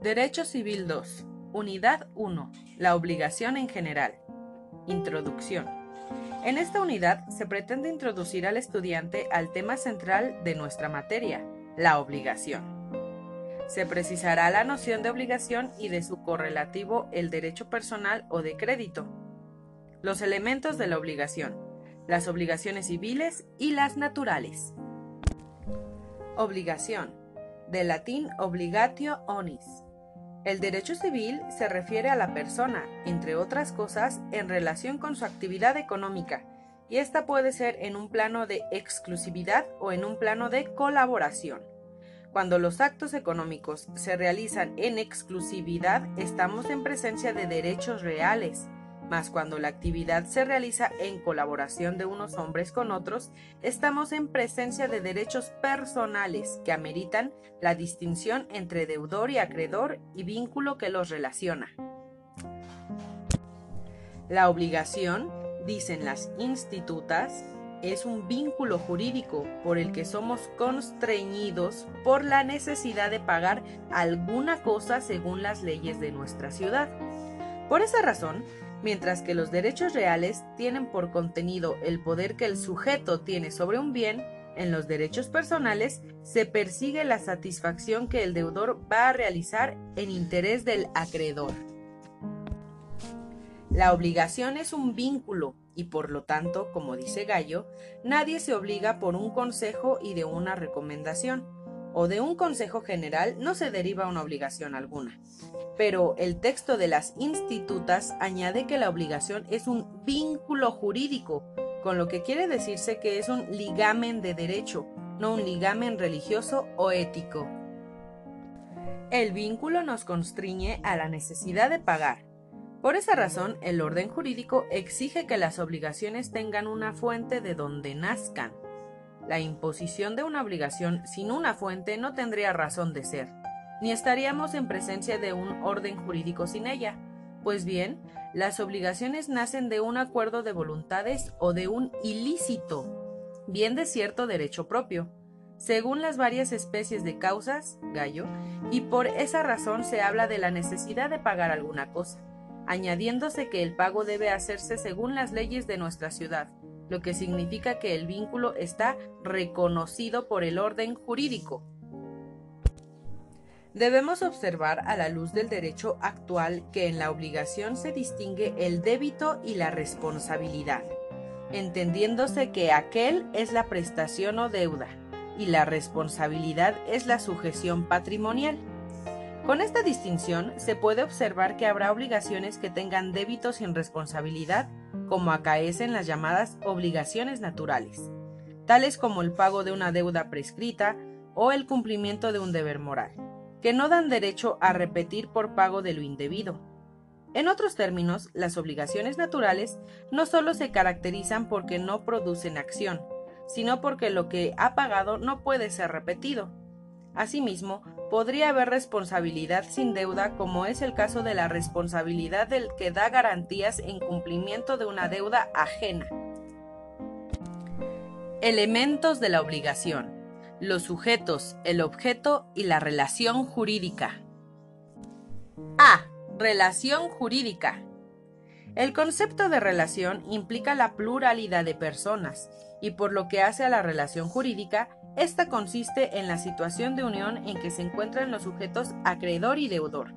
Derecho Civil 2. Unidad 1. La obligación en general. Introducción. En esta unidad se pretende introducir al estudiante al tema central de nuestra materia, la obligación. Se precisará la noción de obligación y de su correlativo el derecho personal o de crédito. Los elementos de la obligación, las obligaciones civiles y las naturales. Obligación. Del latín obligatio onis, el derecho civil se refiere a la persona, entre otras cosas, en relación con su actividad económica, y esta puede ser en un plano de exclusividad o en un plano de colaboración. Cuando los actos económicos se realizan en exclusividad, estamos en presencia de derechos reales, mas cuando la actividad se realiza en colaboración de unos hombres con otros, estamos en presencia de derechos personales que ameritan la distinción entre deudor y acreedor y vínculo que los relaciona. La obligación, dicen las institutas, es un vínculo jurídico por el que somos constreñidos por la necesidad de pagar alguna cosa según las leyes de nuestra ciudad. Por esa razón, mientras que los derechos reales tienen por contenido el poder que el sujeto tiene sobre un bien, en los derechos personales se persigue la satisfacción que el deudor va a realizar en interés del acreedor. La obligación es un vínculo y por lo tanto, como dice Gallo, nadie se obliga por un consejo y de una recomendación o de un consejo general no se deriva una obligación alguna. Pero el texto de las institutas añade que la obligación es un vínculo jurídico, con lo que quiere decirse que es un ligamen de derecho, no un ligamen religioso o ético. El vínculo nos constriñe a la necesidad de pagar. Por esa razón, el orden jurídico exige que las obligaciones tengan una fuente de donde nazcan. La imposición de una obligación sin una fuente no tendría razón de ser, ni estaríamos en presencia de un orden jurídico sin ella. Pues bien, las obligaciones nacen de un acuerdo de voluntades o de un ilícito, bien de cierto derecho propio, según las varias especies de causas, gallo, y por esa razón se habla de la necesidad de pagar alguna cosa, añadiéndose que el pago debe hacerse según las leyes de nuestra ciudad, lo que significa que el vínculo está reconocido por el orden jurídico. Debemos observar a la luz del derecho actual que en la obligación se distingue el débito y la responsabilidad, entendiéndose que aquel es la prestación o deuda y la responsabilidad es la sujeción patrimonial. Con esta distinción se puede observar que habrá obligaciones que tengan débito sin responsabilidad como acaecen las llamadas obligaciones naturales, tales como el pago de una deuda prescrita o el cumplimiento de un deber moral, que no dan derecho a repetir por pago de lo indebido. En otros términos, las obligaciones naturales no solo se caracterizan porque no producen acción, sino porque lo que ha pagado no puede ser repetido. Asimismo, podría haber responsabilidad sin deuda, como es el caso de la responsabilidad del que da garantías en cumplimiento de una deuda ajena. Elementos de la obligación. Los sujetos, el objeto y la relación jurídica. A. Relación jurídica. El concepto de relación implica la pluralidad de personas, y por lo que hace a la relación jurídica, esta consiste en la situación de unión en que se encuentran los sujetos acreedor y deudor,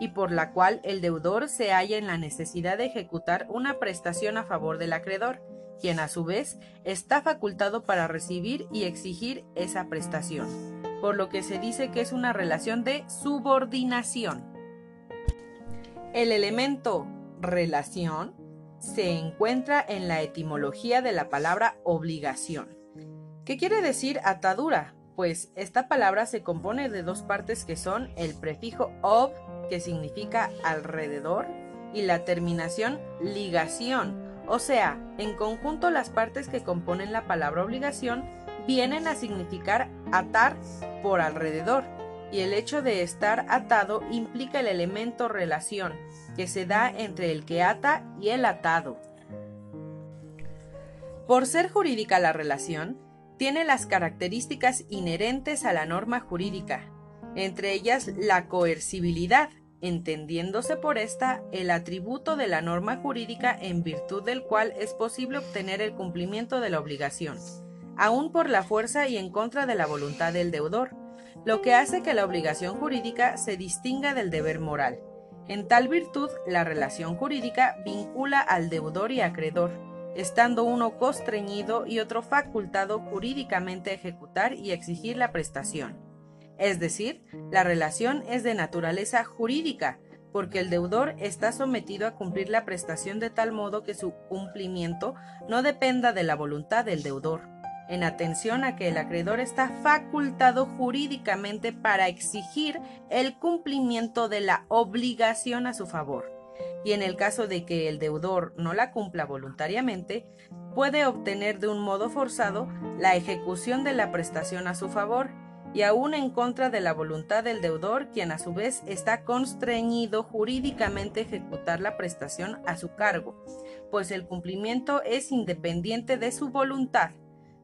y por la cual el deudor se halla en la necesidad de ejecutar una prestación a favor del acreedor, quien a su vez está facultado para recibir y exigir esa prestación, por lo que se dice que es una relación de subordinación. El elemento relación se encuentra en la etimología de la palabra obligación ¿Qué quiere decir atadura? Pues esta palabra se compone de dos partes que son el prefijo ob, que significa alrededor, y la terminación ligación. O sea, en conjunto las partes que componen la palabra obligación vienen a significar atar por alrededor, y el hecho de estar atado implica el elemento relación, que se da entre el que ata y el atado. Por ser jurídica la relación, tiene las características inherentes a la norma jurídica, entre ellas la coercibilidad, entendiéndose por esta el atributo de la norma jurídica en virtud del cual es posible obtener el cumplimiento de la obligación, aun por la fuerza y en contra de la voluntad del deudor, lo que hace que la obligación jurídica se distinga del deber moral. En tal virtud, la relación jurídica vincula al deudor y acreedor, estando uno constreñido y otro facultado jurídicamente a ejecutar y exigir la prestación. Es decir, la relación es de naturaleza jurídica, porque el deudor está sometido a cumplir la prestación de tal modo que su cumplimiento no dependa de la voluntad del deudor, en atención a que el acreedor está facultado jurídicamente para exigir el cumplimiento de la obligación a su favor, y en el caso de que el deudor no la cumpla voluntariamente, puede obtener de un modo forzado la ejecución de la prestación a su favor, y aún en contra de la voluntad del deudor, quien a su vez está constreñido jurídicamente a ejecutar la prestación a su cargo, pues el cumplimiento es independiente de su voluntad,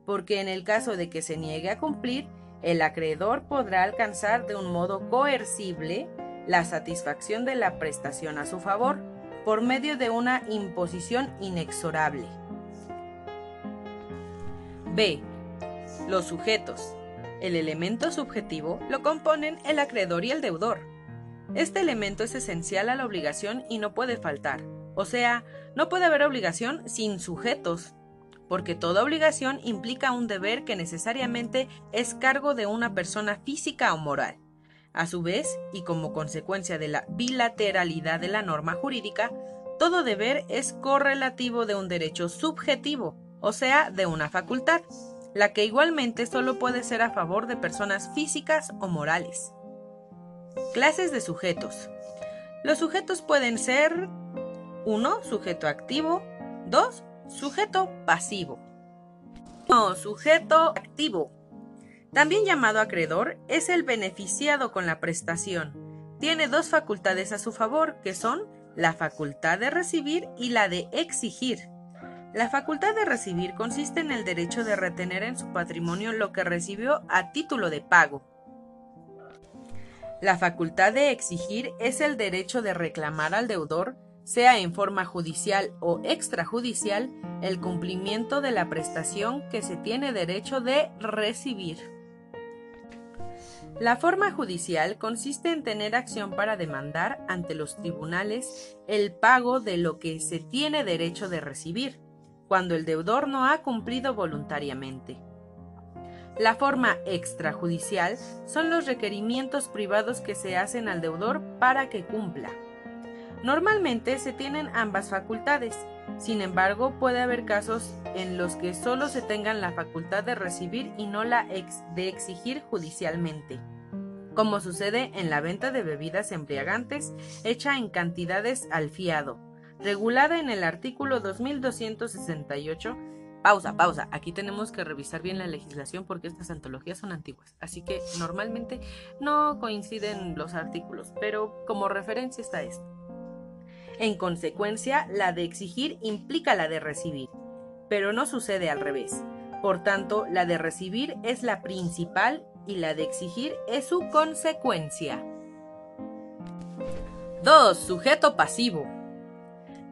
porque en el caso de que se niegue a cumplir, el acreedor podrá alcanzar de un modo coercible la satisfacción de la prestación a su favor, por medio de una imposición inexorable. B. Los sujetos. El elemento subjetivo lo componen el acreedor y el deudor. Este elemento es esencial a la obligación y no puede faltar. O sea, no puede haber obligación sin sujetos, porque toda obligación implica un deber que necesariamente es cargo de una persona física o moral. A su vez, y como consecuencia de la bilateralidad de la norma jurídica, todo deber es correlativo de un derecho subjetivo, o sea, de una facultad la que igualmente solo puede ser a favor de personas físicas o morales. Clases de sujetos. Los sujetos pueden ser 1. Sujeto activo 2. Sujeto pasivo. 1. Sujeto activo. También llamado acreedor, es el beneficiado con la prestación. Tiene dos facultades a su favor, que son la facultad de recibir y la de exigir. La facultad de recibir consiste en el derecho de retener en su patrimonio lo que recibió a título de pago. La facultad de exigir es el derecho de reclamar al deudor, sea en forma judicial o extrajudicial, el cumplimiento de la prestación que se tiene derecho de recibir. La forma judicial consiste en tener acción para demandar ante los tribunales el pago de lo que se tiene derecho de recibir cuando el deudor no ha cumplido voluntariamente. La forma extrajudicial son los requerimientos privados que se hacen al deudor para que cumpla. Normalmente se tienen ambas facultades, sin embargo puede haber casos en los que solo se tengan la facultad de recibir y no la de exigir judicialmente, como sucede en la venta de bebidas embriagantes hecha en cantidades al fiado, regulada en el artículo 2268. Pausa, pausa. Aquí tenemos que revisar bien la legislación porque estas antologías son antiguas. Así que normalmente no coinciden los artículos, pero como referencia está esto. En consecuencia, la de exigir implica la de recibir, pero no sucede al revés. Por tanto, la de recibir es la principal y la de exigir es su consecuencia. 2. Sujeto pasivo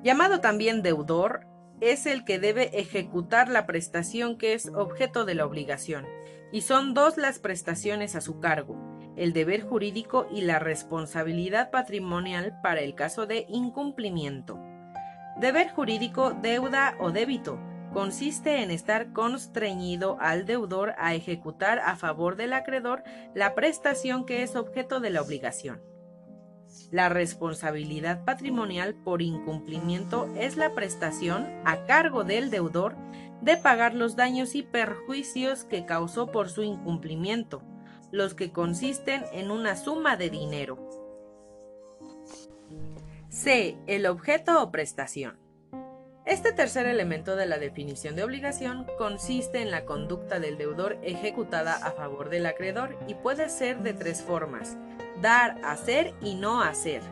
llamado también deudor, es el que debe ejecutar la prestación que es objeto de la obligación, y son dos las prestaciones a su cargo, el deber jurídico y la responsabilidad patrimonial para el caso de incumplimiento. Deber jurídico, deuda o débito, consiste en estar constreñido al deudor a ejecutar a favor del acreedor la prestación que es objeto de la obligación. La responsabilidad patrimonial por incumplimiento es la prestación a cargo del deudor de pagar los daños y perjuicios que causó por su incumplimiento, los que consisten en una suma de dinero. C. El objeto o prestación. Este tercer elemento de la definición de obligación consiste en la conducta del deudor ejecutada a favor del acreedor y puede ser de tres formas, dar, hacer y no hacer.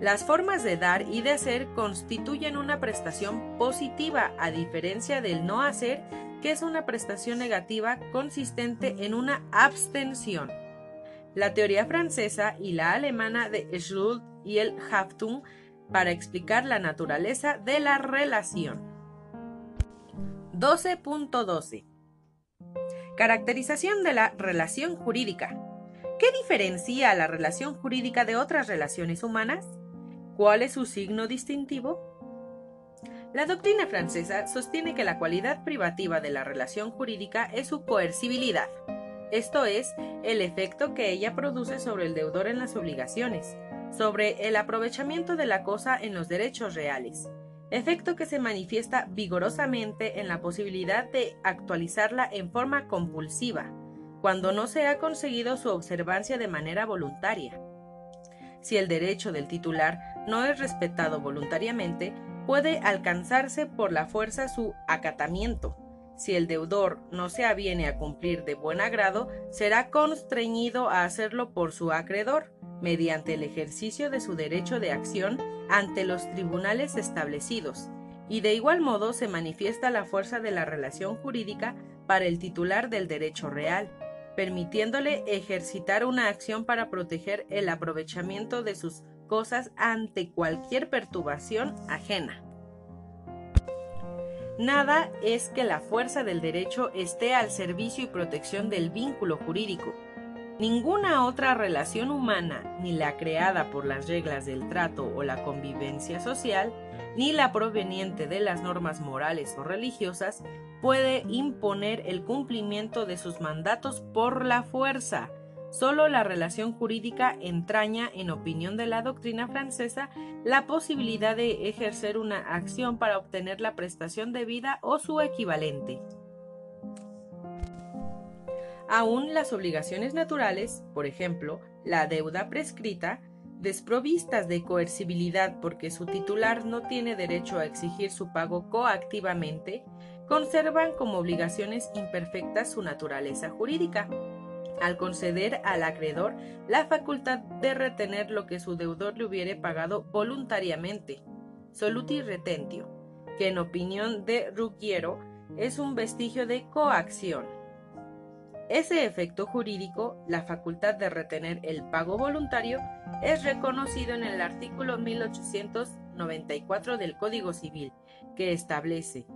Las formas de dar y de hacer constituyen una prestación positiva a diferencia del no hacer, que es una prestación negativa consistente en una abstención. la teoría francesa y la alemana de Schuld y el Haftung para explicar la naturaleza de la relación. 12.12 Caracterización de la relación jurídica. ¿Qué diferencia a la relación jurídica de otras relaciones humanas? ¿Cuál es su signo distintivo? La doctrina francesa sostiene que la cualidad privativa de la relación jurídica es su coercibilidad, esto es, el efecto que ella produce sobre el deudor en las obligaciones, sobre el aprovechamiento de la cosa en los derechos reales, efecto que se manifiesta vigorosamente en la posibilidad de actualizarla en forma compulsiva, cuando no se ha conseguido su observancia de manera voluntaria. Si el derecho del titular no es respetado voluntariamente, puede alcanzarse por la fuerza su acatamiento. Si el deudor no se aviene a cumplir de buen agrado, será constreñido a hacerlo por su acreedor, mediante el ejercicio de su derecho de acción ante los tribunales establecidos, y de igual modo se manifiesta la fuerza de la relación jurídica para el titular del derecho real, permitiéndole ejercitar una acción para proteger el aprovechamiento de sus cosas ante cualquier perturbación ajena. Nada es que la fuerza del derecho esté al servicio y protección del vínculo jurídico. Ninguna otra relación humana, ni la creada por las reglas del trato o la convivencia social, ni la proveniente de las normas morales o religiosas, puede imponer el cumplimiento de sus mandatos por la fuerza, Solo la relación jurídica entraña, en opinión de la doctrina francesa, la posibilidad de ejercer una acción para obtener la prestación debida o su equivalente. Aún las obligaciones naturales, por ejemplo, la deuda prescrita, desprovistas de coercibilidad porque su titular no tiene derecho a exigir su pago coactivamente, conservan como obligaciones imperfectas su naturaleza jurídica al conceder al acreedor la facultad de retener lo que su deudor le hubiere pagado voluntariamente, soluti retentio, que en opinión de Ruggiero es un vestigio de coacción. Ese efecto jurídico, la facultad de retener el pago voluntario, es reconocido en el artículo 1894 del Código Civil, que establece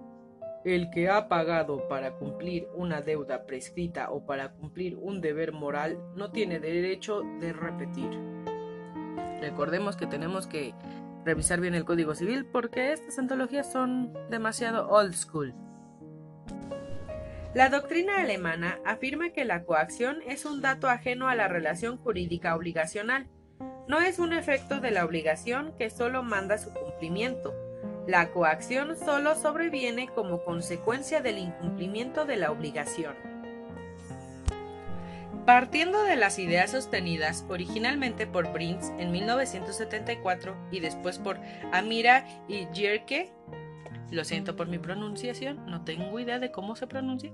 el que ha pagado para cumplir una deuda prescrita o para cumplir un deber moral no tiene derecho de repetir. Recordemos que tenemos que revisar bien el Código Civil porque estas antologías son demasiado old school. La doctrina alemana afirma que la coacción es un dato ajeno a la relación jurídica obligacional. No es un efecto de la obligación que solo manda su cumplimiento, la coacción solo sobreviene como consecuencia del incumplimiento de la obligación. Partiendo de las ideas sostenidas originalmente por Prince en 1974 y después por Amira y Jerke, lo siento por mi pronunciación, no tengo idea de cómo se pronuncia,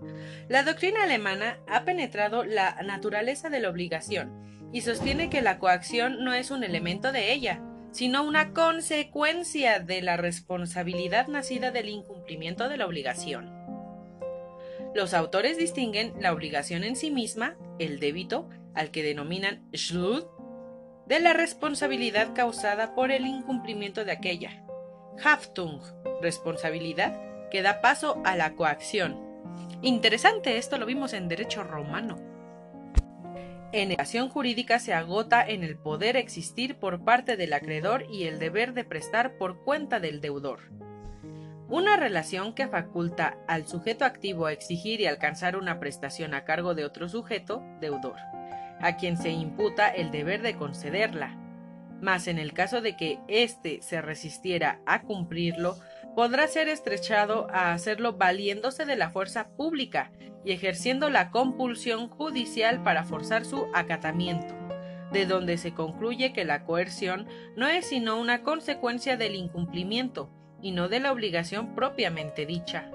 la doctrina alemana ha penetrado la naturaleza de la obligación y sostiene que la coacción no es un elemento de ella, sino una consecuencia de la responsabilidad nacida del incumplimiento de la obligación. Los autores distinguen la obligación en sí misma, el débito, al que denominan Schuld, de la responsabilidad causada por el incumplimiento de aquella. Haftung, responsabilidad que da paso a la coacción. Interesante, esto lo vimos en derecho romano. En relación jurídica se agota en el poder existir por parte del acreedor y el deber de prestar por cuenta del deudor. Una relación que faculta al sujeto activo a exigir y alcanzar una prestación a cargo de otro sujeto, deudor, a quien se imputa el deber de concederla. Mas en el caso de que éste se resistiera a cumplirlo, podrá ser estrechado a hacerlo valiéndose de la fuerza pública y ejerciendo la compulsión judicial para forzar su acatamiento, de donde se concluye que la coerción no es sino una consecuencia del incumplimiento y no de la obligación propiamente dicha.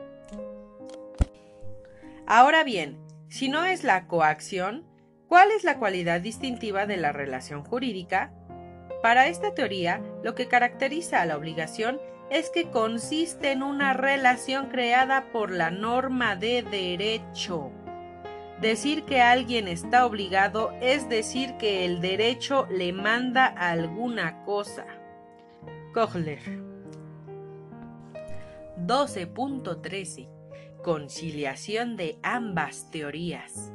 Ahora bien, si no es la coacción, ¿cuál es la cualidad distintiva de la relación jurídica? Para esta teoría, lo que caracteriza a la obligación es que consiste en una relación creada por la norma de derecho. Decir que alguien está obligado es decir que el derecho le manda alguna cosa. Kohler 12.13 Conciliación de ambas teorías.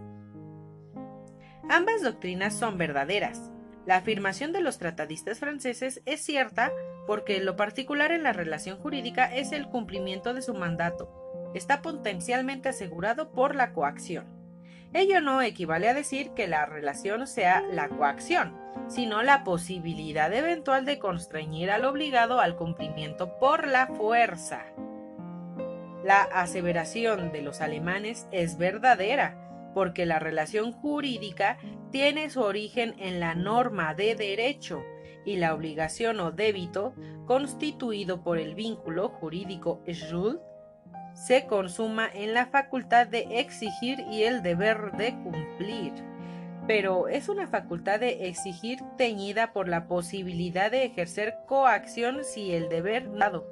Ambas doctrinas son verdaderas. La afirmación de los tratadistas franceses es cierta porque lo particular en la relación jurídica es el cumplimiento de su mandato. Está potencialmente asegurado por la coacción. Ello no equivale a decir que la relación sea la coacción, sino la posibilidad eventual de constreñir al obligado al cumplimiento por la fuerza. La aseveración de los alemanes es verdadera, porque la relación jurídica tiene su origen en la norma de derecho y la obligación o débito constituido por el vínculo jurídico Schuld se consuma en la facultad de exigir y el deber de cumplir. Pero es una facultad de exigir teñida por la posibilidad de ejercer coacción si el deber dado,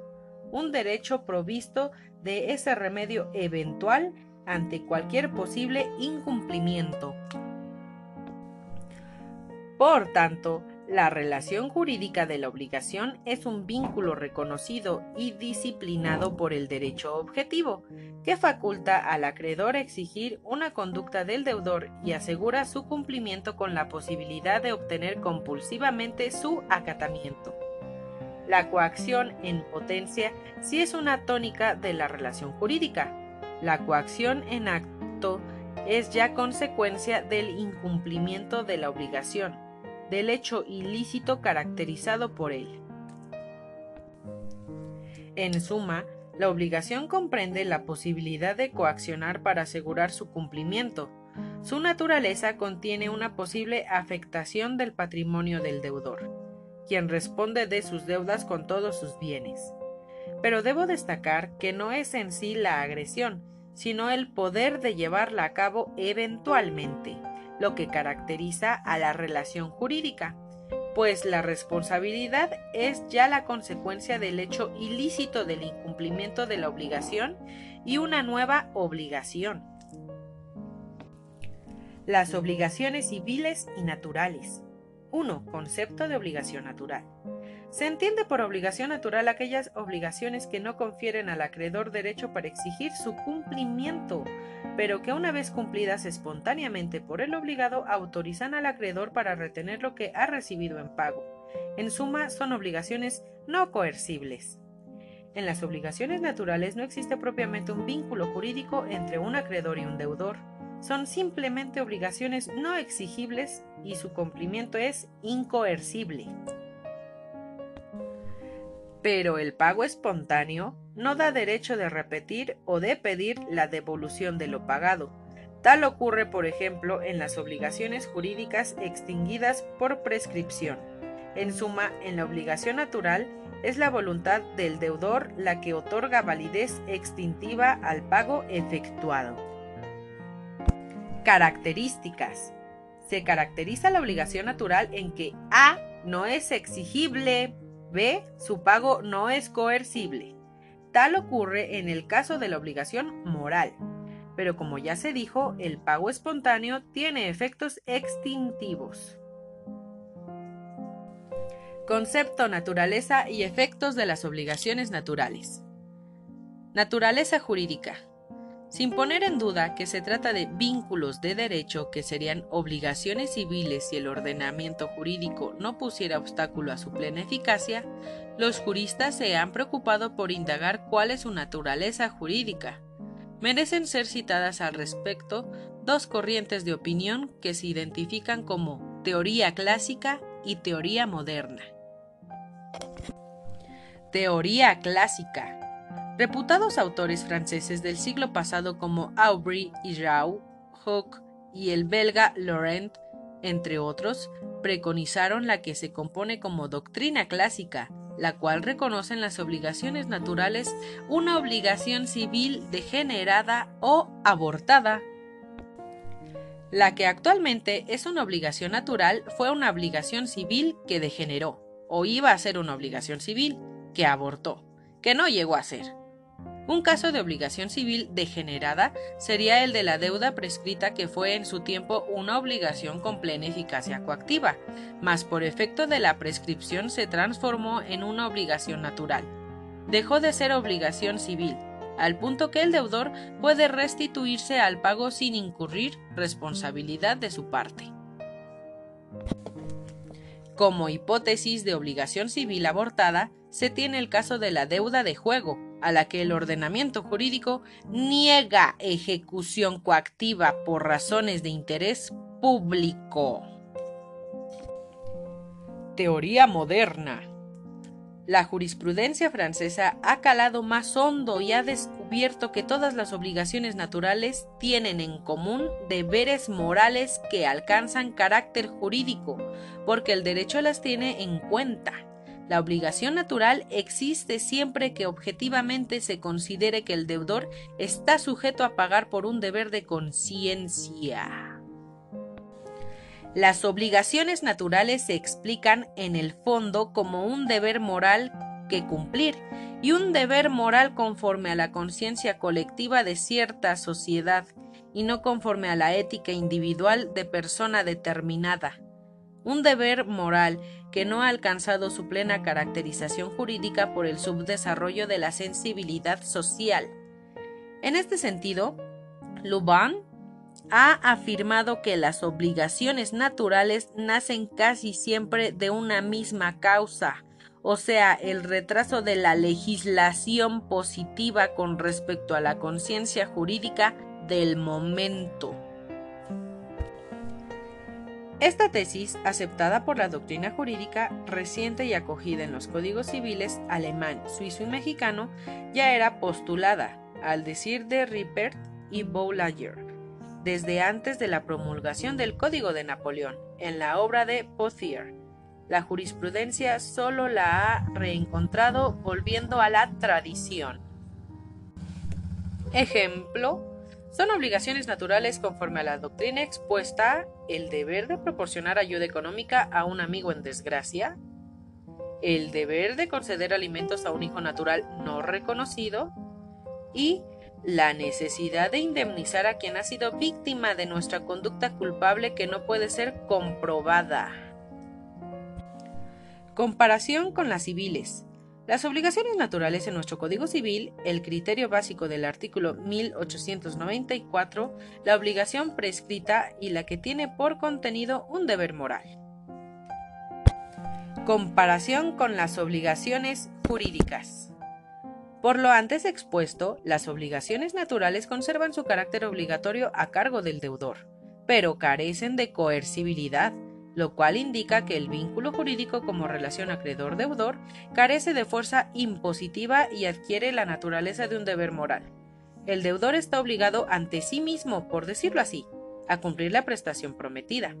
un derecho provisto de ese remedio eventual ante cualquier posible incumplimiento. Por tanto, la relación jurídica de la obligación es un vínculo reconocido y disciplinado por el derecho objetivo, que faculta al acreedor exigir una conducta del deudor y asegura su cumplimiento con la posibilidad de obtener compulsivamente su acatamiento. La coacción en potencia sí es una tónica de la relación jurídica, la coacción en acto es ya consecuencia del incumplimiento de la obligación, del hecho ilícito caracterizado por él. En suma, la obligación comprende la posibilidad de coaccionar para asegurar su cumplimiento. Su naturaleza contiene una posible afectación del patrimonio del deudor, quien responde de sus deudas con todos sus bienes. Pero debo destacar que no es en sí la agresión, sino el poder de llevarla a cabo eventualmente, lo que caracteriza a la relación jurídica, pues la responsabilidad es ya la consecuencia del hecho ilícito del incumplimiento de la obligación y una nueva obligación. Las obligaciones civiles y naturales. 1. Concepto de obligación natural. Se entiende por obligación natural aquellas obligaciones que no confieren al acreedor derecho para exigir su cumplimiento, pero que una vez cumplidas espontáneamente por el obligado autorizan al acreedor para retener lo que ha recibido en pago. En suma, son obligaciones no coercibles. En las obligaciones naturales no existe propiamente un vínculo jurídico entre un acreedor y un deudor. Son simplemente obligaciones no exigibles y su cumplimiento es incoercible. Pero el pago espontáneo no da derecho de repetir o de pedir la devolución de lo pagado. Tal ocurre, por ejemplo, en las obligaciones jurídicas extinguidas por prescripción. En suma, en la obligación natural es la voluntad del deudor la que otorga validez extintiva al pago efectuado. Características. Se caracteriza la obligación natural en que A no es exigible, B. Su pago no es coercible. Tal ocurre en el caso de la obligación moral. Pero como ya se dijo, el pago espontáneo tiene efectos extintivos. Concepto, naturaleza y efectos de las obligaciones naturales. Naturaleza jurídica. Sin poner en duda que se trata de vínculos de derecho que serían obligaciones civiles si el ordenamiento jurídico no pusiera obstáculo a su plena eficacia, los juristas se han preocupado por indagar cuál es su naturaleza jurídica. Merecen ser citadas al respecto dos corrientes de opinión que se identifican como teoría clásica y teoría moderna. Teoría clásica Reputados autores franceses del siglo pasado como Aubry y Rau, Hooke y el belga Laurent, entre otros, preconizaron la que se compone como doctrina clásica, la cual reconoce en las obligaciones naturales una obligación civil degenerada o abortada. La que actualmente es una obligación natural fue una obligación civil que degeneró, o iba a ser una obligación civil que abortó, que no llegó a ser. Un caso de obligación civil degenerada sería el de la deuda prescrita que fue en su tiempo una obligación con plena eficacia coactiva, mas por efecto de la prescripción se transformó en una obligación natural. Dejó de ser obligación civil, al punto que el deudor puede restituirse al pago sin incurrir responsabilidad de su parte. Como hipótesis de obligación civil abortada, se tiene el caso de la deuda de juego, a la que el ordenamiento jurídico niega ejecución coactiva por razones de interés público. Teoría moderna. La jurisprudencia francesa ha calado más hondo y ha descubierto que todas las obligaciones naturales tienen en común deberes morales que alcanzan carácter jurídico, porque el derecho las tiene en cuenta. La obligación natural existe siempre que objetivamente se considere que el deudor está sujeto a pagar por un deber de conciencia. Las obligaciones naturales se explican en el fondo como un deber moral que cumplir y un deber moral conforme a la conciencia colectiva de cierta sociedad y no conforme a la ética individual de persona determinada un deber moral que no ha alcanzado su plena caracterización jurídica por el subdesarrollo de la sensibilidad social. En este sentido, Luban ha afirmado que las obligaciones naturales nacen casi siempre de una misma causa, o sea, el retraso de la legislación positiva con respecto a la conciencia jurídica del momento. Esta tesis, aceptada por la doctrina jurídica reciente y acogida en los códigos civiles alemán, suizo y mexicano, ya era postulada, al decir de Rippert y Boulanger, desde antes de la promulgación del Código de Napoleón, en la obra de Pothier. La jurisprudencia solo la ha reencontrado volviendo a la tradición. Ejemplo, son obligaciones naturales conforme a la doctrina expuesta el deber de proporcionar ayuda económica a un amigo en desgracia, el deber de conceder alimentos a un hijo natural no reconocido y la necesidad de indemnizar a quien ha sido víctima de nuestra conducta culpable que no puede ser comprobada. Comparación con las civiles. Las obligaciones naturales en nuestro Código Civil, el criterio básico del artículo 1894, la obligación prescrita y la que tiene por contenido un deber moral. Comparación con las obligaciones jurídicas. Por lo antes expuesto, las obligaciones naturales conservan su carácter obligatorio a cargo del deudor, pero carecen de coercibilidad, lo cual indica que el vínculo jurídico como relación acreedor-deudor carece de fuerza impositiva y adquiere la naturaleza de un deber moral. El deudor está obligado ante sí mismo, por decirlo así, a cumplir la prestación prometida.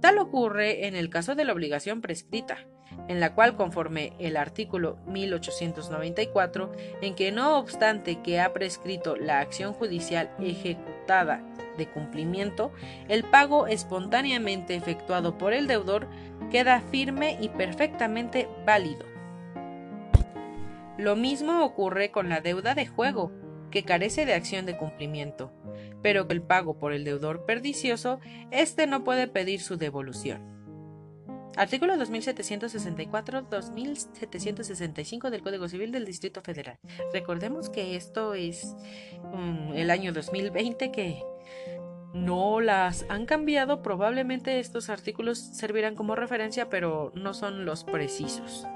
Tal ocurre en el caso de la obligación prescrita, en la cual conforme el artículo 1894, en que no obstante que ha prescrito la acción judicial ejecutada de cumplimiento, el pago espontáneamente efectuado por el deudor queda firme y perfectamente válido. Lo mismo ocurre con la deuda de juego, que carece de acción de cumplimiento, pero que el pago por el deudor perdicioso, éste no puede pedir su devolución. Artículo 2764-2765 del Código Civil del Distrito Federal. Recordemos que esto es mm, el año 2020 que no las han cambiado. Probablemente estos artículos servirán como referencia, pero no son los precisos.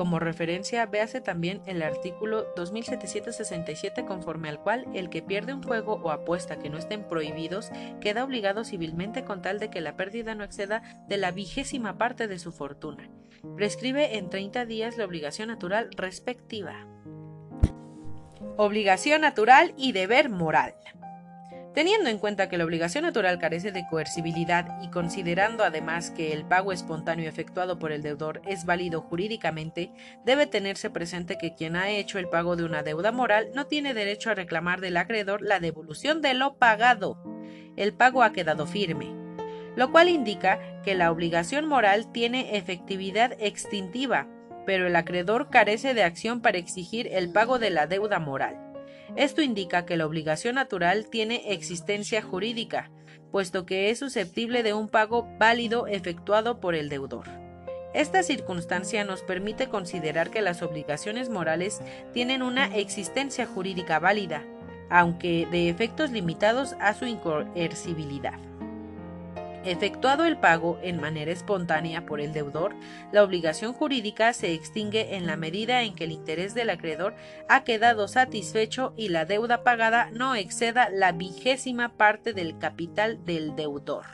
Como referencia, véase también el artículo 2767 conforme al cual el que pierde un juego o apuesta que no estén prohibidos queda obligado civilmente con tal de que la pérdida no exceda de la vigésima parte de su fortuna. Prescribe en 30 días la obligación natural respectiva. Obligación natural y deber moral. Teniendo en cuenta que la obligación natural carece de coercibilidad y considerando además que el pago espontáneo efectuado por el deudor es válido jurídicamente, debe tenerse presente que quien ha hecho el pago de una deuda moral no tiene derecho a reclamar del acreedor la devolución de lo pagado. El pago ha quedado firme, lo cual indica que la obligación moral tiene efectividad extintiva pero el acreedor carece de acción para exigir el pago de la deuda moral. Esto indica que la obligación natural tiene existencia jurídica, puesto que es susceptible de un pago válido efectuado por el deudor. Esta circunstancia nos permite considerar que las obligaciones morales tienen una existencia jurídica válida, aunque de efectos limitados a su incoercibilidad. Efectuado el pago en manera espontánea por el deudor, la obligación jurídica se extingue en la medida en que el interés del acreedor ha quedado satisfecho y la deuda pagada no exceda la vigésima parte del capital del deudor.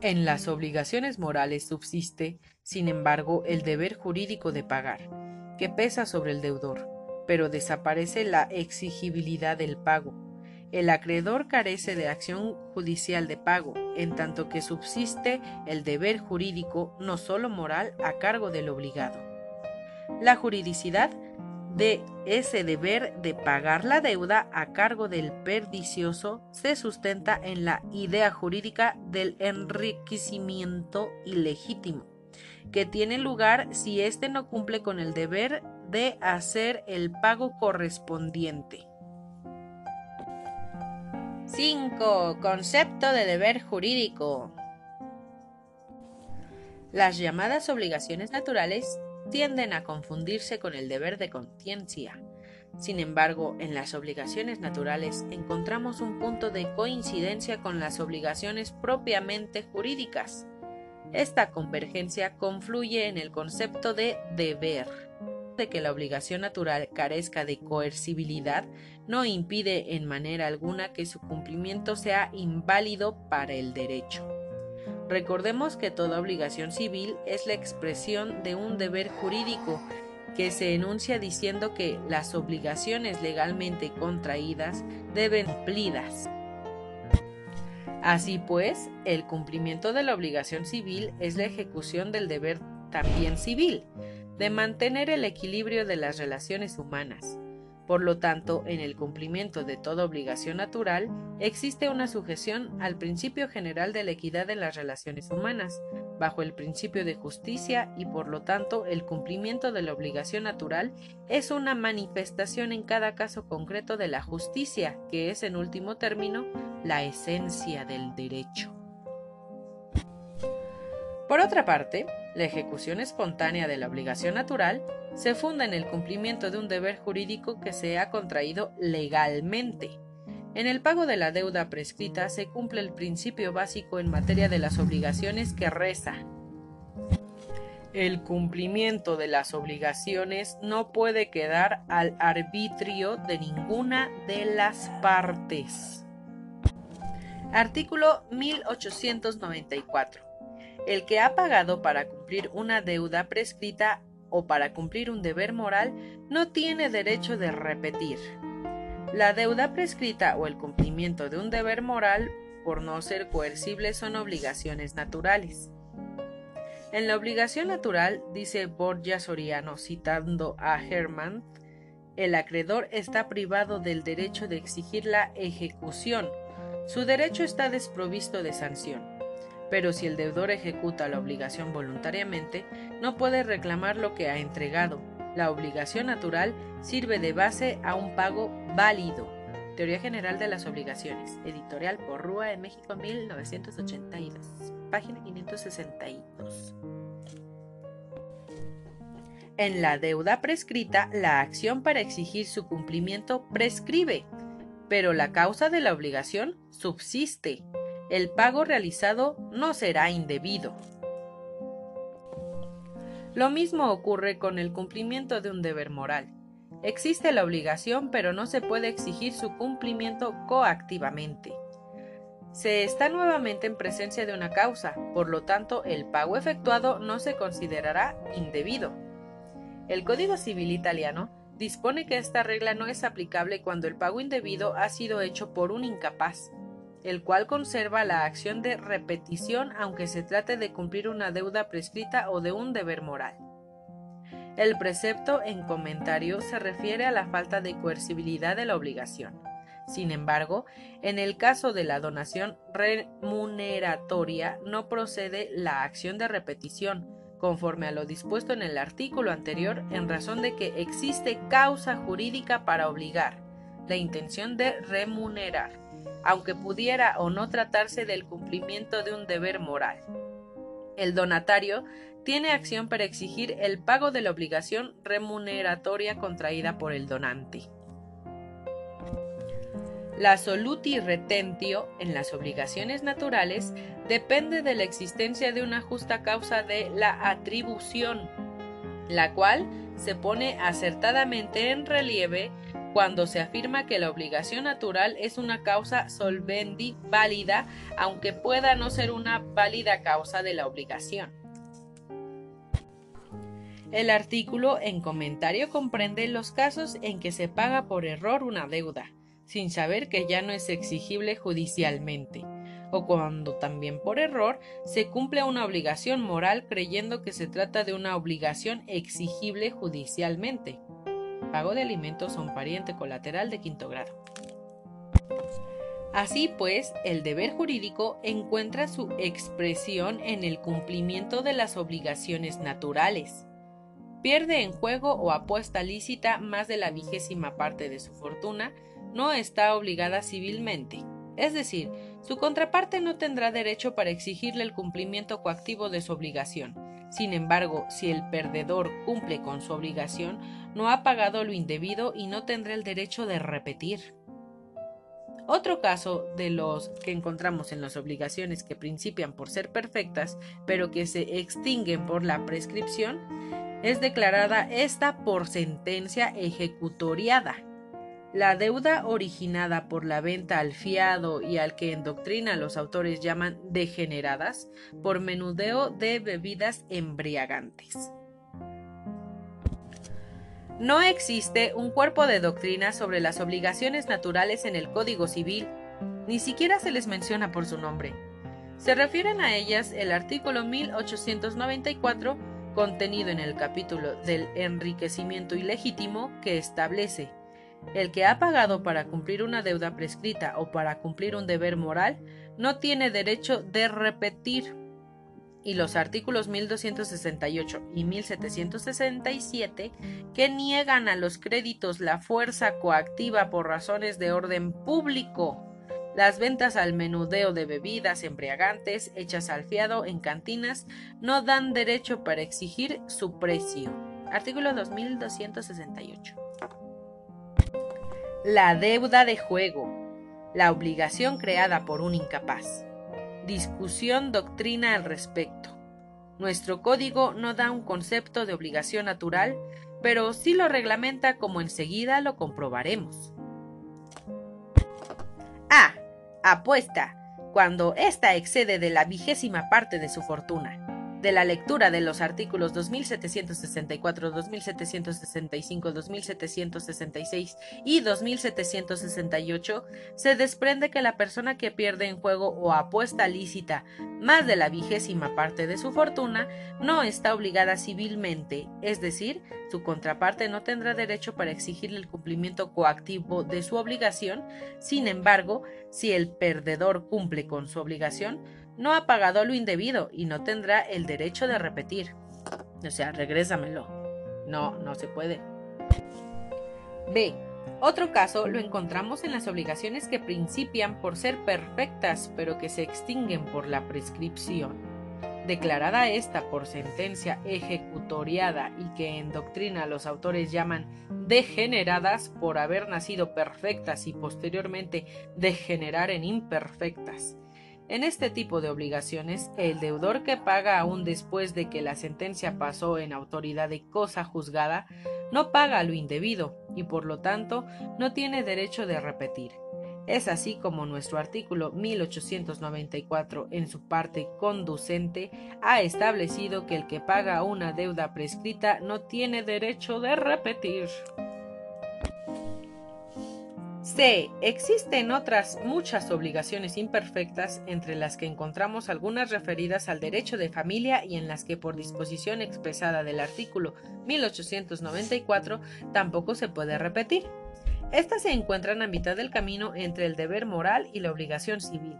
En las obligaciones morales subsiste, sin embargo, el deber jurídico de pagar, que pesa sobre el deudor, pero desaparece la exigibilidad del pago el acreedor carece de acción judicial de pago, en tanto que subsiste el deber jurídico, no solo moral, a cargo del obligado. La juridicidad de ese deber de pagar la deuda a cargo del perdicioso se sustenta en la idea jurídica del enriquecimiento ilegítimo, que tiene lugar si éste no cumple con el deber de hacer el pago correspondiente. 5. Concepto de deber jurídico. Las llamadas obligaciones naturales tienden a confundirse con el deber de conciencia. Sin embargo, en las obligaciones naturales encontramos un punto de coincidencia con las obligaciones propiamente jurídicas. Esta convergencia confluye en el concepto de deber de que la obligación natural carezca de coercibilidad no impide en manera alguna que su cumplimiento sea inválido para el derecho. Recordemos que toda obligación civil es la expresión de un deber jurídico que se enuncia diciendo que las obligaciones legalmente contraídas deben cumplidas. Así pues, el cumplimiento de la obligación civil es la ejecución del deber también civil, de mantener el equilibrio de las relaciones humanas. Por lo tanto, en el cumplimiento de toda obligación natural existe una sujeción al principio general de la equidad en las relaciones humanas, bajo el principio de justicia y por lo tanto el cumplimiento de la obligación natural es una manifestación en cada caso concreto de la justicia, que es en último término la esencia del derecho. Por otra parte, la ejecución espontánea de la obligación natural se funda en el cumplimiento de un deber jurídico que se ha contraído legalmente. En el pago de la deuda prescrita se cumple el principio básico en materia de las obligaciones que reza. El cumplimiento de las obligaciones no puede quedar al arbitrio de ninguna de las partes. Artículo 1894. El que ha pagado para cumplir una deuda prescrita o para cumplir un deber moral no tiene derecho de repetir. La deuda prescrita o el cumplimiento de un deber moral, por no ser coercible, son obligaciones naturales. En la obligación natural, dice Borgia Soriano citando a Hermann, el acreedor está privado del derecho de exigir la ejecución. Su derecho está desprovisto de sanción pero si el deudor ejecuta la obligación voluntariamente, no puede reclamar lo que ha entregado. La obligación natural sirve de base a un pago válido. Teoría General de las Obligaciones, editorial por Rúa de México 1982, página 562. En la deuda prescrita, la acción para exigir su cumplimiento prescribe, pero la causa de la obligación subsiste el pago realizado no será indebido. Lo mismo ocurre con el cumplimiento de un deber moral. Existe la obligación, pero no se puede exigir su cumplimiento coactivamente. Se está nuevamente en presencia de una causa, por lo tanto el pago efectuado no se considerará indebido. El Código Civil italiano dispone que esta regla no es aplicable cuando el pago indebido ha sido hecho por un incapaz, el cual conserva la acción de repetición aunque se trate de cumplir una deuda prescrita o de un deber moral. El precepto en comentario se refiere a la falta de coercibilidad de la obligación. Sin embargo, en el caso de la donación remuneratoria no procede la acción de repetición, conforme a lo dispuesto en el artículo anterior, en razón de que existe causa jurídica para obligar, la intención de remunerar, aunque pudiera o no tratarse del cumplimiento de un deber moral. El donatario tiene acción para exigir el pago de la obligación remuneratoria contraída por el donante. La soluti retentio en las obligaciones naturales depende de la existencia de una justa causa de la atribución, la cual se pone acertadamente en relieve cuando se afirma que la obligación natural es una causa solvendi válida, aunque pueda no ser una válida causa de la obligación. El artículo en comentario comprende los casos en que se paga por error una deuda, sin saber que ya no es exigible judicialmente, o cuando también por error se cumple una obligación moral creyendo que se trata de una obligación exigible judicialmente. Pago de alimentos a un pariente colateral de quinto grado. Así pues, el deber jurídico encuentra su expresión en el cumplimiento de las obligaciones naturales pierde en juego o apuesta lícita más de la vigésima parte de su fortuna, no está obligada civilmente. Es decir, su contraparte no tendrá derecho para exigirle el cumplimiento coactivo de su obligación. Sin embargo, si el perdedor cumple con su obligación, no ha pagado lo indebido y no tendrá el derecho de repetir. Otro caso de los que encontramos en las obligaciones que principian por ser perfectas, pero que se extinguen por la prescripción, es declarada esta por sentencia ejecutoriada. La deuda originada por la venta al fiado y al que en doctrina los autores llaman degeneradas por menudeo de bebidas embriagantes. No existe un cuerpo de doctrina sobre las obligaciones naturales en el Código Civil, ni siquiera se les menciona por su nombre. Se refieren a ellas el artículo 1894 contenido en el capítulo del enriquecimiento ilegítimo que establece el que ha pagado para cumplir una deuda prescrita o para cumplir un deber moral no tiene derecho de repetir y los artículos 1268 y 1767 que niegan a los créditos la fuerza coactiva por razones de orden público las ventas al menudeo de bebidas embriagantes hechas al fiado en cantinas no dan derecho para exigir su precio. Artículo 2268. La deuda de juego. La obligación creada por un incapaz. Discusión doctrina al respecto. Nuestro código no da un concepto de obligación natural, pero sí lo reglamenta como enseguida lo comprobaremos. A apuesta, cuando ésta excede de la vigésima parte de su fortuna. De la lectura de los artículos 2764, 2765, 2766 y 2768 se desprende que la persona que pierde en juego o apuesta lícita más de la vigésima parte de su fortuna no está obligada civilmente, es decir, su contraparte no tendrá derecho para exigirle el cumplimiento coactivo de su obligación, sin embargo, si el perdedor cumple con su obligación, no ha pagado lo indebido y no tendrá el derecho de repetir. O sea, regrésamelo. No, no se puede. B. Otro caso lo encontramos en las obligaciones que principian por ser perfectas pero que se extinguen por la prescripción declarada esta por sentencia ejecutoriada y que en doctrina los autores llaman degeneradas por haber nacido perfectas y posteriormente degenerar en imperfectas. En este tipo de obligaciones, el deudor que paga aún después de que la sentencia pasó en autoridad de cosa juzgada, no paga lo indebido y por lo tanto no tiene derecho de repetir. Es así como nuestro artículo 1894 en su parte conducente ha establecido que el que paga una deuda prescrita no tiene derecho de repetir. C. Existen otras muchas obligaciones imperfectas, entre las que encontramos algunas referidas al derecho de familia y en las que por disposición expresada del artículo 1894 tampoco se puede repetir. Estas se encuentran a mitad del camino entre el deber moral y la obligación civil.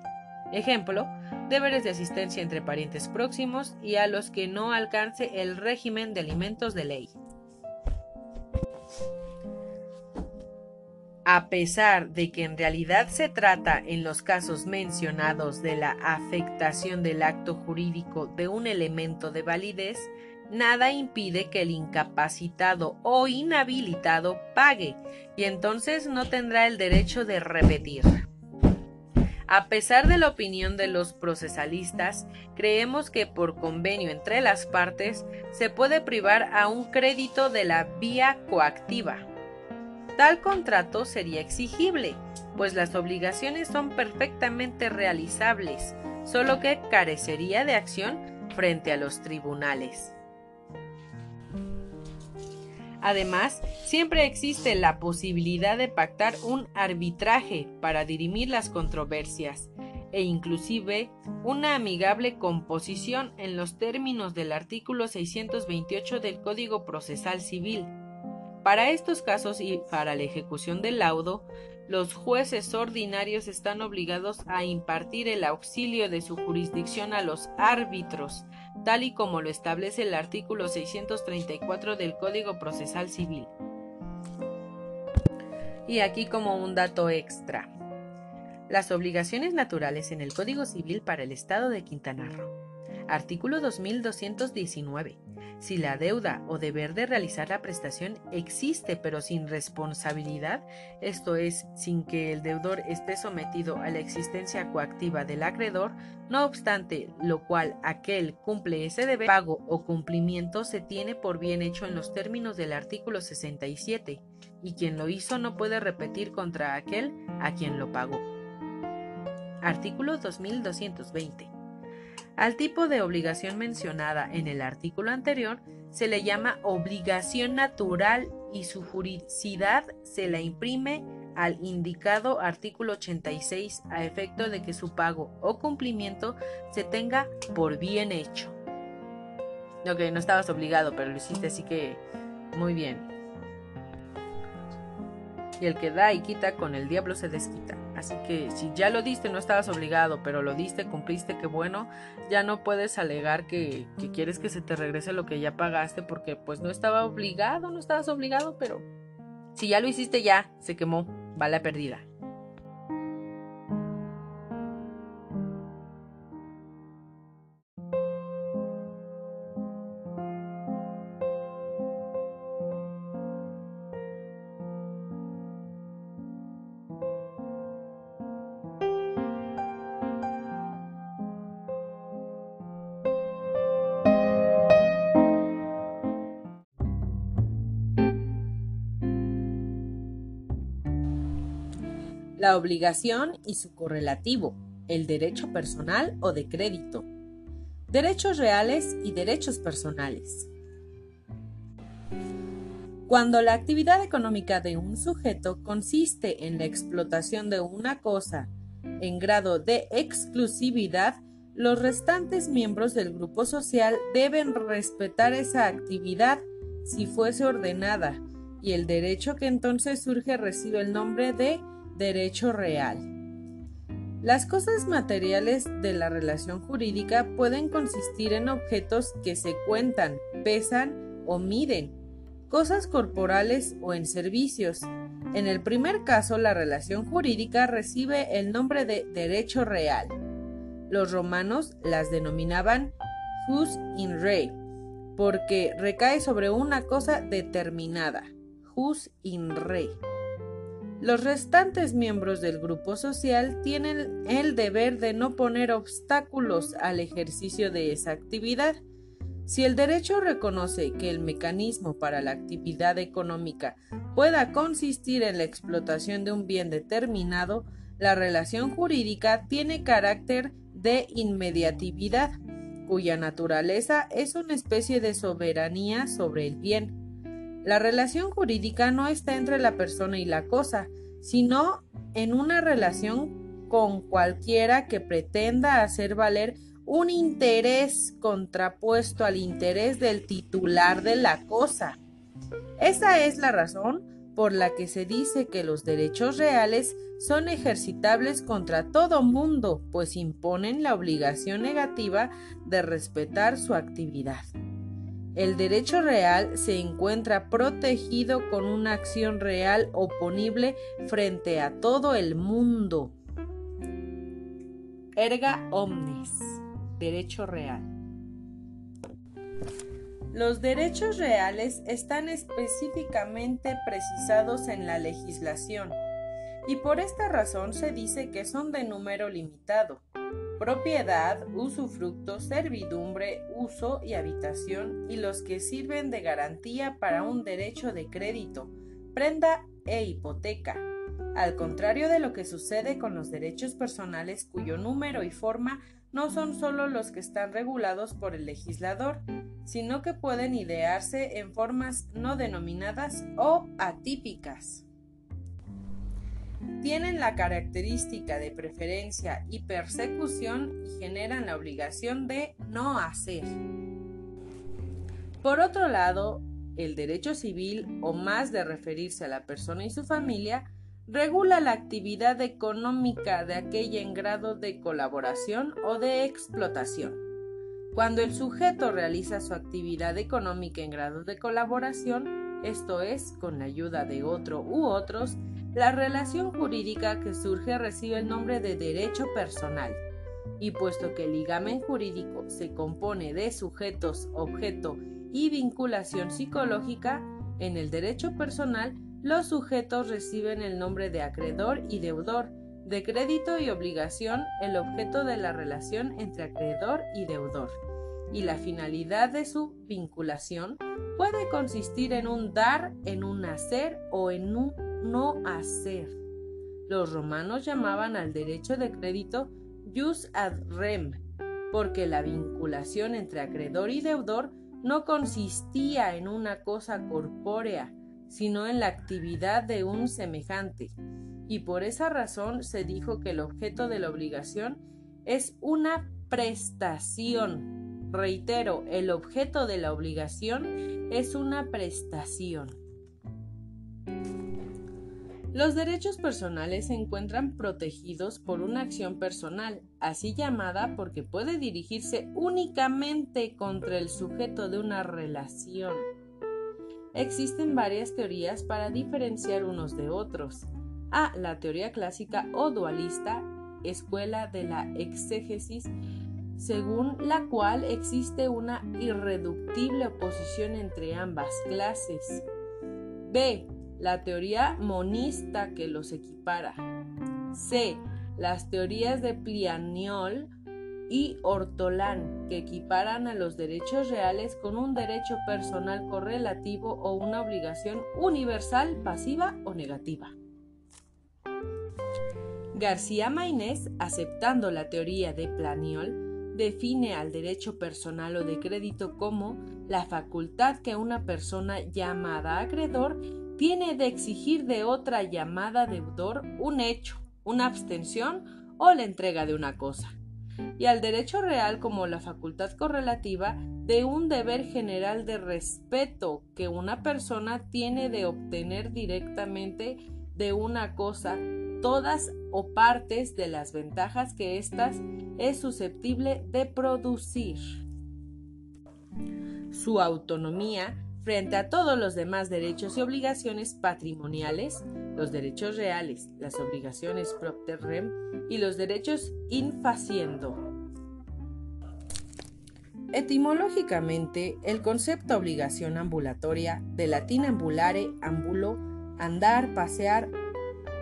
Ejemplo, deberes de asistencia entre parientes próximos y a los que no alcance el régimen de alimentos de ley. A pesar de que en realidad se trata en los casos mencionados de la afectación del acto jurídico de un elemento de validez, nada impide que el incapacitado o inhabilitado pague y entonces no tendrá el derecho de repetir. A pesar de la opinión de los procesalistas, creemos que por convenio entre las partes se puede privar a un crédito de la vía coactiva. Tal contrato sería exigible, pues las obligaciones son perfectamente realizables, solo que carecería de acción frente a los tribunales. Además, siempre existe la posibilidad de pactar un arbitraje para dirimir las controversias e inclusive una amigable composición en los términos del artículo 628 del Código Procesal Civil. Para estos casos y para la ejecución del laudo, los jueces ordinarios están obligados a impartir el auxilio de su jurisdicción a los árbitros, tal y como lo establece el artículo 634 del Código Procesal Civil. Y aquí como un dato extra. Las obligaciones naturales en el Código Civil para el Estado de Quintana Roo. Artículo 2219. Si la deuda o deber de realizar la prestación existe pero sin responsabilidad, esto es, sin que el deudor esté sometido a la existencia coactiva del acreedor, no obstante lo cual aquel cumple ese deber, pago o cumplimiento se tiene por bien hecho en los términos del artículo 67, y quien lo hizo no puede repetir contra aquel a quien lo pagó. Artículo 2220. Al tipo de obligación mencionada en el artículo anterior se le llama obligación natural y su juridicidad se la imprime al indicado artículo 86 a efecto de que su pago o cumplimiento se tenga por bien hecho. Ok, no estabas obligado, pero lo hiciste así que muy bien. Y el que da y quita con el diablo se desquita. Así que si ya lo diste, no estabas obligado, pero lo diste, cumpliste, qué bueno, ya no puedes alegar que, que quieres que se te regrese lo que ya pagaste porque pues no estaba obligado, no estabas obligado, pero si ya lo hiciste ya, se quemó, va la perdida. La obligación y su correlativo, el derecho personal o de crédito, derechos reales y derechos personales. Cuando la actividad económica de un sujeto consiste en la explotación de una cosa en grado de exclusividad, los restantes miembros del grupo social deben respetar esa actividad si fuese ordenada, y el derecho que entonces surge recibe el nombre de Derecho real. Las cosas materiales de la relación jurídica pueden consistir en objetos que se cuentan, pesan o miden, cosas corporales o en servicios. En el primer caso, la relación jurídica recibe el nombre de derecho real. Los romanos las denominaban jus in re, porque recae sobre una cosa determinada, jus in re. Los restantes miembros del grupo social tienen el deber de no poner obstáculos al ejercicio de esa actividad. Si el derecho reconoce que el mecanismo para la actividad económica pueda consistir en la explotación de un bien determinado, la relación jurídica tiene carácter de inmediatividad, cuya naturaleza es una especie de soberanía sobre el bien. La relación jurídica no está entre la persona y la cosa, sino en una relación con cualquiera que pretenda hacer valer un interés contrapuesto al interés del titular de la cosa. Esa es la razón por la que se dice que los derechos reales son ejercitables contra todo mundo, pues imponen la obligación negativa de respetar su actividad. El derecho real se encuentra protegido con una acción real oponible frente a todo el mundo. Erga omnes. Derecho real. Los derechos reales están específicamente precisados en la legislación y por esta razón se dice que son de número limitado. Propiedad, usufructo, servidumbre, uso y habitación y los que sirven de garantía para un derecho de crédito, prenda e hipoteca. Al contrario de lo que sucede con los derechos personales cuyo número y forma no son solo los que están regulados por el legislador, sino que pueden idearse en formas no denominadas o atípicas. Tienen la característica de preferencia y persecución y generan la obligación de no hacer. Por otro lado, el derecho civil, o más de referirse a la persona y su familia, regula la actividad económica de aquella en grado de colaboración o de explotación. Cuando el sujeto realiza su actividad económica en grado de colaboración, esto es, con la ayuda de otro u otros, la relación jurídica que surge recibe el nombre de derecho personal. Y puesto que el ligamen jurídico se compone de sujetos, objeto y vinculación psicológica, en el derecho personal los sujetos reciben el nombre de acreedor y deudor, de crédito y obligación el objeto de la relación entre acreedor y deudor, y la finalidad de su vinculación puede consistir en un dar, en un hacer o en un no hacer. Los romanos llamaban al derecho de crédito jus ad rem, porque la vinculación entre acreedor y deudor no consistía en una cosa corpórea, sino en la actividad de un semejante, y por esa razón se dijo que el objeto de la obligación es una prestación. Reitero, el objeto de la obligación es una prestación. Los derechos personales se encuentran protegidos por una acción personal, así llamada porque puede dirigirse únicamente contra el sujeto de una relación. Existen varias teorías para diferenciar unos de otros. A. La teoría clásica o dualista, escuela de la exégesis, según la cual existe una irreductible oposición entre ambas clases. B. La teoría monista que los equipara. C. Las teorías de Plianiol y Ortolán, que equiparan a los derechos reales con un derecho personal correlativo o una obligación universal pasiva o negativa. García Mainés, aceptando la teoría de Planiol, define al derecho personal o de crédito como la facultad que una persona llamada acreedor tiene de exigir de otra llamada deudor un hecho, una abstención o la entrega de una cosa. Y al derecho real como la facultad correlativa de un deber general de respeto que una persona tiene de obtener directamente de una cosa todas o partes de las ventajas que éstas es susceptible de producir. Su autonomía frente a todos los demás derechos y obligaciones patrimoniales, los derechos reales, las obligaciones propter rem y los derechos infaciendo. Etimológicamente, el concepto obligación ambulatoria, de latín ambulare, ambulo, andar, pasear,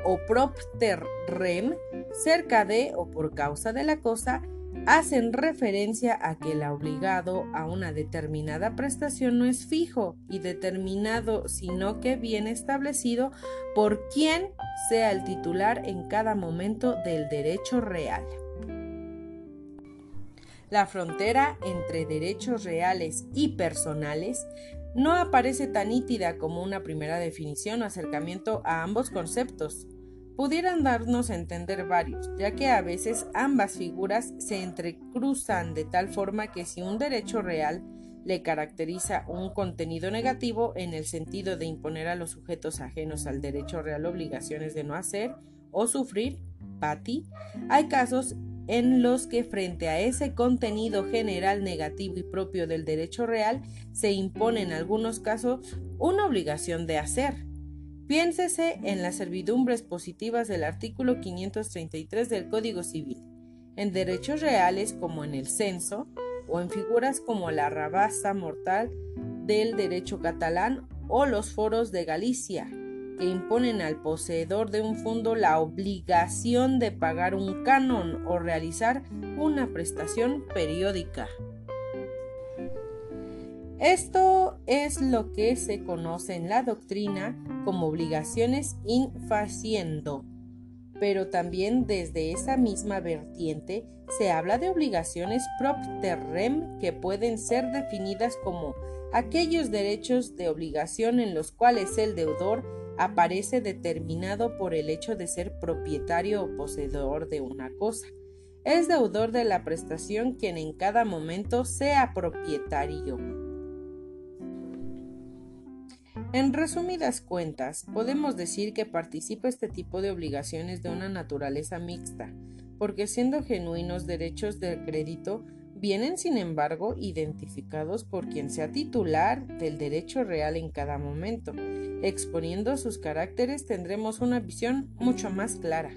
o propter rem, cerca de o por causa de la cosa, hacen referencia a que el obligado a una determinada prestación no es fijo y determinado, sino que bien establecido por quien sea el titular en cada momento del derecho real. La frontera entre derechos reales y personales no aparece tan nítida como una primera definición o acercamiento a ambos conceptos. Pudieran darnos a entender varios, ya que a veces ambas figuras se entrecruzan de tal forma que si un derecho real le caracteriza un contenido negativo en el sentido de imponer a los sujetos ajenos al derecho real obligaciones de no hacer o sufrir, pati, hay casos en los que frente a ese contenido general negativo y propio del derecho real se impone en algunos casos una obligación de hacer. Piénsese en las servidumbres positivas del artículo 533 del Código Civil, en derechos reales como en el censo, o en figuras como la rabasa mortal del derecho catalán o los foros de Galicia, que imponen al poseedor de un fondo la obligación de pagar un canon o realizar una prestación periódica. Esto es lo que se conoce en la doctrina como obligaciones in faciendo pero también desde esa misma vertiente se habla de obligaciones propterrem que pueden ser definidas como aquellos derechos de obligación en los cuales el deudor aparece determinado por el hecho de ser propietario o poseedor de una cosa. Es deudor de la prestación quien en cada momento sea propietario. En resumidas cuentas, podemos decir que participa este tipo de obligaciones de una naturaleza mixta, porque siendo genuinos derechos de crédito, vienen sin embargo identificados por quien sea titular del derecho real en cada momento. Exponiendo sus caracteres tendremos una visión mucho más clara.